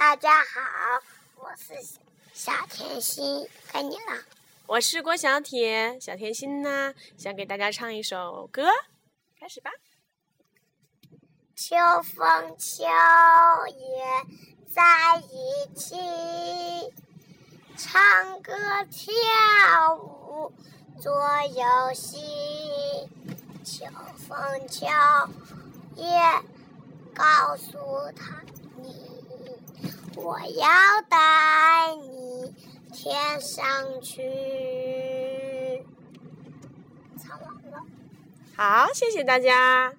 大家好，我是小甜心，该你了。我是郭小铁，小甜心呢，想给大家唱一首歌，开始吧。秋风秋叶在一起，唱歌跳舞做游戏。秋风秋叶告诉他你，我要带你天上去。唱完了。好，谢谢大家。